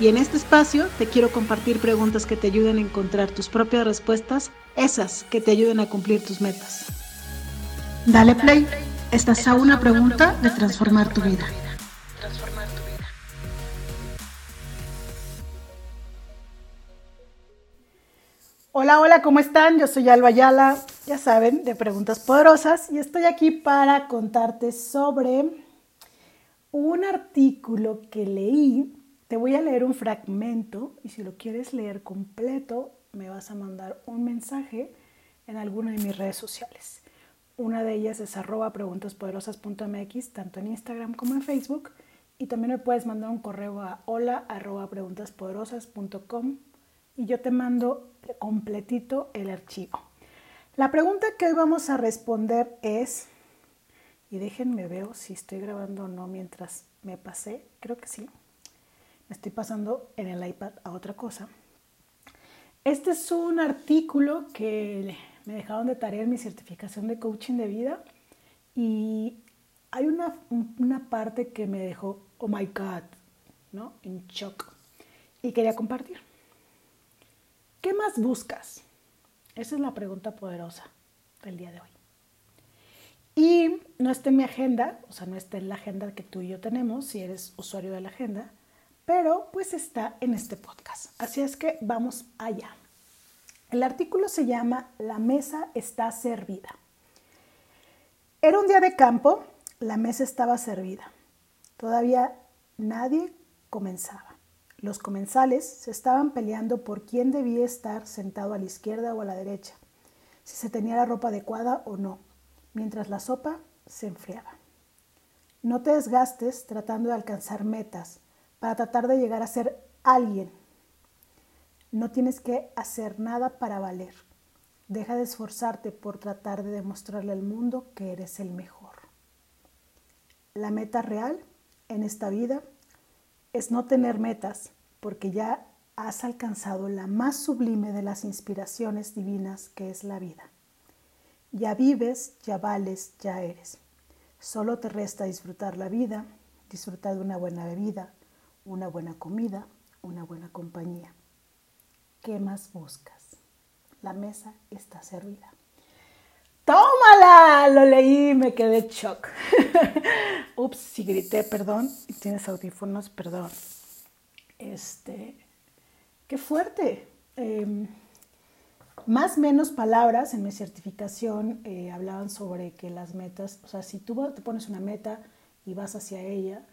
Y en este espacio te quiero compartir preguntas que te ayuden a encontrar tus propias respuestas, esas que te ayuden a cumplir tus metas. Dale play, estás a una pregunta de transformar tu vida. Hola, hola, ¿cómo están? Yo soy Alba Ayala, ya saben, de Preguntas Poderosas, y estoy aquí para contarte sobre un artículo que leí te voy a leer un fragmento y si lo quieres leer completo, me vas a mandar un mensaje en alguna de mis redes sociales. Una de ellas es arroba preguntaspoderosas.mx, tanto en Instagram como en Facebook. Y también me puedes mandar un correo a hola arroba preguntaspoderosas.com y yo te mando completito el archivo. La pregunta que hoy vamos a responder es, y déjenme ver si estoy grabando o no mientras me pasé, creo que sí estoy pasando en el iPad a otra cosa. Este es un artículo que me dejaron de tarea en mi certificación de coaching de vida y hay una, una parte que me dejó, oh my God, ¿no? En shock. Y quería compartir. ¿Qué más buscas? Esa es la pregunta poderosa del día de hoy. Y no está en mi agenda, o sea, no está en la agenda que tú y yo tenemos, si eres usuario de la agenda, pero pues está en este podcast. Así es que vamos allá. El artículo se llama La mesa está servida. Era un día de campo, la mesa estaba servida. Todavía nadie comenzaba. Los comensales se estaban peleando por quién debía estar sentado a la izquierda o a la derecha, si se tenía la ropa adecuada o no, mientras la sopa se enfriaba. No te desgastes tratando de alcanzar metas, para tratar de llegar a ser alguien. No tienes que hacer nada para valer. Deja de esforzarte por tratar de demostrarle al mundo que eres el mejor. La meta real en esta vida es no tener metas porque ya has alcanzado la más sublime de las inspiraciones divinas que es la vida. Ya vives, ya vales, ya eres. Solo te resta disfrutar la vida, disfrutar de una buena bebida, una buena comida, una buena compañía. ¿Qué más buscas? La mesa está servida. ¡Tómala! Lo leí me quedé shock. Ups, si grité, perdón. Tienes audífonos, perdón. Este, qué fuerte. Em, más menos palabras en mi certificación eh, hablaban sobre que las metas, o sea, si tú te pones una meta y vas hacia ella,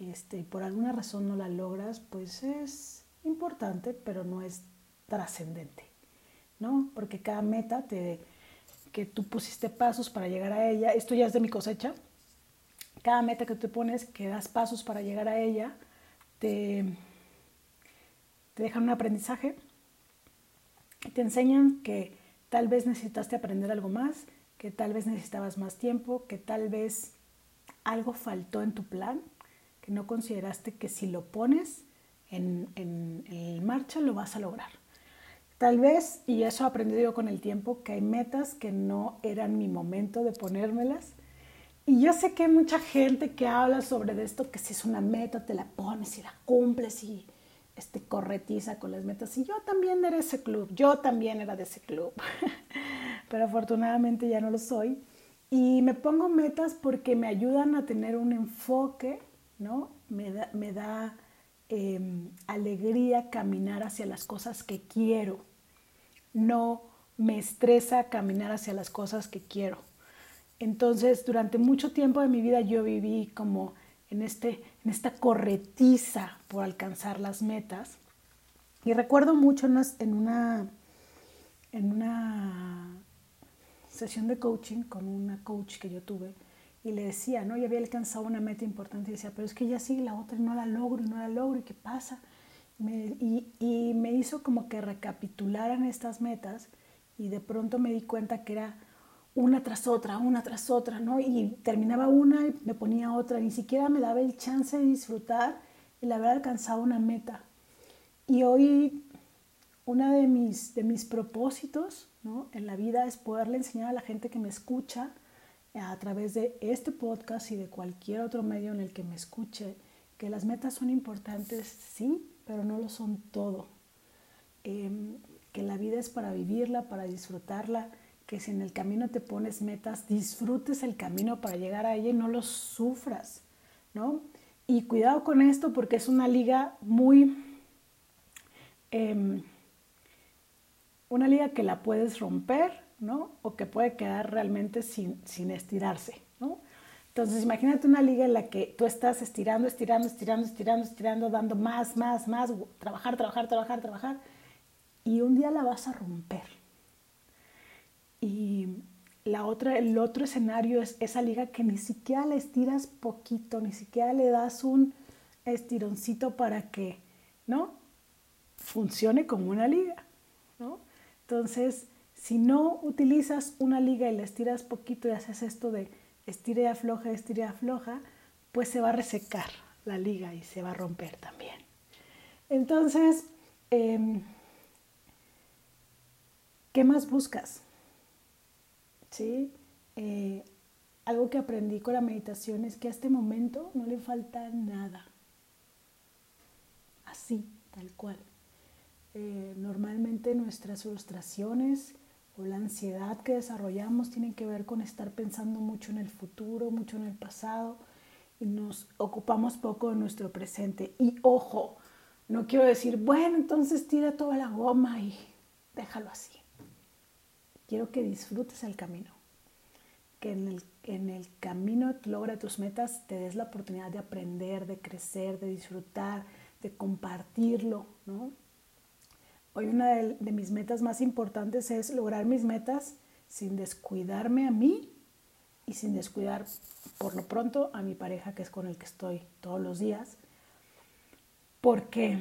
este, y por alguna razón no la logras, pues es importante, pero no es trascendente, ¿no? Porque cada meta te, que tú pusiste pasos para llegar a ella, esto ya es de mi cosecha, cada meta que tú pones, que das pasos para llegar a ella, te, te dejan un aprendizaje, te enseñan que tal vez necesitaste aprender algo más, que tal vez necesitabas más tiempo, que tal vez algo faltó en tu plan que no consideraste que si lo pones en, en, marcha lo vas a lograr. Tal vez, y eso he aprendido yo con el tiempo, que hay metas que no eran mi momento de ponérmelas. Y yo sé que hay mucha gente que habla sobre esto, que si es una meta te la pones y la cumples y este, corretiza con las metas. Y yo también era ese club, yo también era de ese club, pero afortunadamente ya no lo soy. Y me pongo metas porque me ayudan a tener un enfoque ¿no? Me da, em, alegría caminar hacia las cosas que quiero. No me estresa caminar hacia las cosas que quiero. Entonces, durante mucho tiempo de mi vida yo viví como en, este, en esta corretiza por alcanzar las metas. Y recuerdo mucho en una, en una sesión de coaching con una coach que yo tuve, y le decía, ¿no? Ya había alcanzado una meta importante y decía, pero es que ya sigue la otra y no la logro y no la logro y qué pasa. y, y, me hizo como que recapitularan estas metas y de pronto me di cuenta que era una tras otra, una tras otra, ¿no? Y terminaba una y me ponía otra, ni siquiera me daba el chance de disfrutar el haber alcanzado una meta. Y hoy uno de mis, de mis propósitos ¿no? en la vida es poderle enseñar a la gente que me escucha a través de este podcast y de cualquier otro medio en el que me escuche, que las metas son importantes, sí, pero no lo son todo. Em, que la vida es para vivirla, para disfrutarla, que si en el camino te pones metas, disfrutes el camino para llegar a ella y no lo sufras, ¿no? Y cuidado con esto porque es una liga muy... Em, una liga que la puedes romper, ¿no? O que puede quedar realmente sin, sin estirarse. Entonces, imagínate una liga en la que tú estás estirando, estirando, estirando, estirando, estirando, dando más, más, más, trabajar, trabajar, trabajar, trabajar, y un día la vas a romper. Y la otra, el otro escenario es esa liga que ni siquiera le estiras poquito, ni siquiera le das un estironcito para que, ¿no? Funcione como una liga. Entonces, si no utilizas una liga y la estiras poquito y haces esto de estira y afloja, estira y afloja, pues se va a resecar la liga y se va a romper también. Entonces, em, ¿qué más buscas? ¿sí? Eh, algo que aprendí con la meditación es que a este momento no le falta nada. Así, tal cual. Eh, normalmente nuestras frustraciones la ansiedad que desarrollamos tienen que ver con estar pensando mucho en el futuro, mucho en el pasado y nos ocupamos poco de nuestro presente. Y ojo, no quiero decir, bueno, entonces tira toda la goma y déjalo así. Quiero que disfrutes el camino, que en el, en el camino logra tus metas te des la oportunidad de aprender, de crecer, de disfrutar, de compartirlo, ¿no? Hoy una de, de, mis metas más importantes es lograr mis metas sin descuidarme a mí y sin descuidar por lo pronto a mi pareja que es con el que estoy todos los días, porque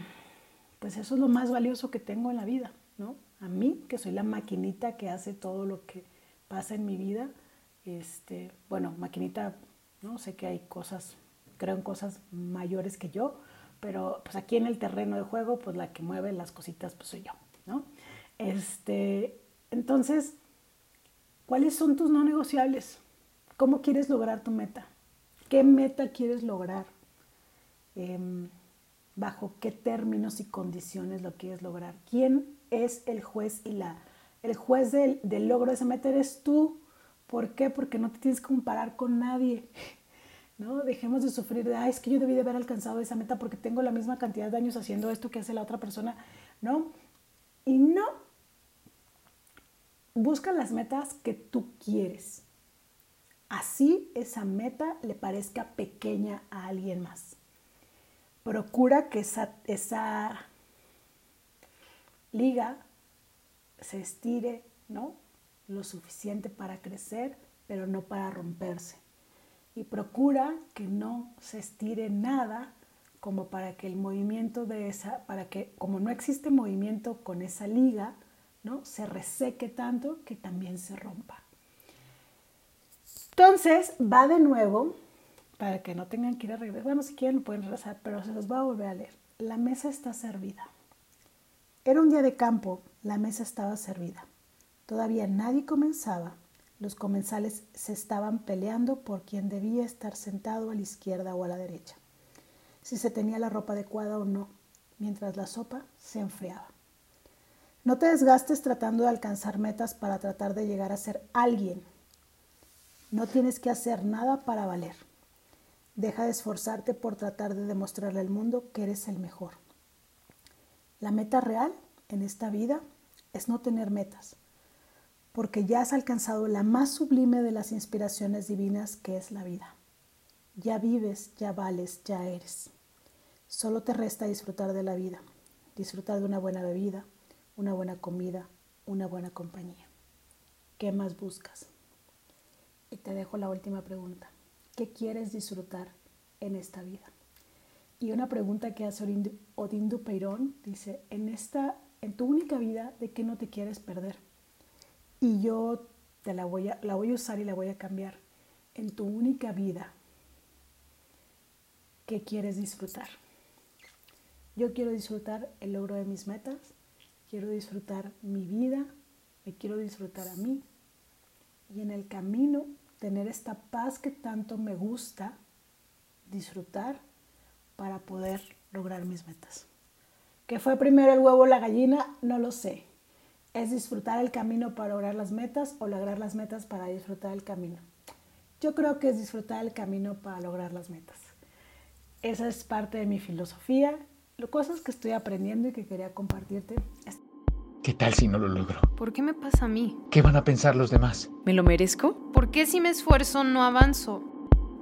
pues eso es lo más valioso que tengo en la vida, ¿no? a mí, que soy la maquinita que hace todo lo que pasa en mi vida. Este, bueno, maquinita, no sé que hay cosas, creo en cosas mayores que yo, pero pues aquí en el terreno de juego, pues la que mueve las cositas, pues soy yo, ¿no? Este, entonces, ¿cuáles son tus no negociables? ¿Cómo quieres lograr tu meta? ¿Qué meta quieres lograr? Em, ¿Bajo qué términos y condiciones lo quieres lograr? ¿Quién es el juez y la, el juez del, logro de esa meta eres tú. ¿Por qué? Porque no te tienes que comparar con nadie. ¿No? Dejemos de sufrir de, ay, es que yo debí de haber alcanzado esa meta porque tengo la misma cantidad de años haciendo esto que hace la otra persona, ¿no? Y no. Busca las metas que tú quieres. Así esa meta le parezca pequeña a alguien más. Procura que esa, esa liga se estire, ¿no? Lo suficiente para crecer, pero no para romperse. Y procura que no se estire nada como para que el movimiento de esa, para que como no existe movimiento con esa liga, ¿no? Se reseque tanto que también se rompa. Entonces, va de nuevo, para que no tengan que ir a regresar. Bueno, si quieren lo pueden regresar, pero se los va a volver a leer. La mesa está servida. Era un día de campo, la mesa estaba servida. Todavía nadie comenzaba. Los comensales se estaban peleando por quién debía estar sentado a la izquierda o a la derecha, si se tenía la ropa adecuada o no, mientras la sopa se enfriaba. No te desgastes tratando de alcanzar metas para tratar de llegar a ser alguien. No tienes que hacer nada para valer. Deja de esforzarte por tratar de demostrarle al mundo que eres el mejor. La meta real en esta vida es no tener metas, porque ya has alcanzado la más sublime de las inspiraciones divinas que es la vida. Ya vives, ya vales, ya eres. Solo te resta disfrutar de la vida, disfrutar de una buena bebida, una buena comida, una buena compañía. ¿Qué más buscas? Y te dejo la última pregunta. ¿Qué quieres disfrutar en esta vida? Y una pregunta que hace Odín Dupeirón dice, en, esta, en tu única vida, ¿de qué no te quieres perder? Y yo te la voy, a, la voy a usar y la voy a cambiar en tu única vida que quieres disfrutar. Yo quiero disfrutar el logro de mis metas, quiero disfrutar mi vida, me quiero disfrutar a mí y en el camino tener esta paz que tanto me gusta disfrutar para poder lograr mis metas. ¿Qué fue primero el huevo o la gallina? No lo sé. ¿Es disfrutar el camino para lograr las metas o lograr las metas para disfrutar el camino? Yo creo que es disfrutar el camino para lograr las metas. Esa es parte de mi filosofía, cosas que estoy aprendiendo y que quería compartirte. ¿Qué tal si no lo logro? ¿Por qué me pasa a mí? ¿Qué van a pensar los demás? ¿Me lo merezco? ¿Por qué si me esfuerzo no avanzo?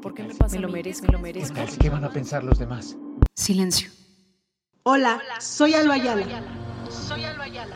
¿Por qué me pasa ¿Me lo merezco? ¿Me lo merezco? ¿Qué, tal, ¿Qué van a pensar los demás? Silencio. Hola, soy Alba Ayala, Soy Alba Ayala.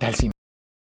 Tal si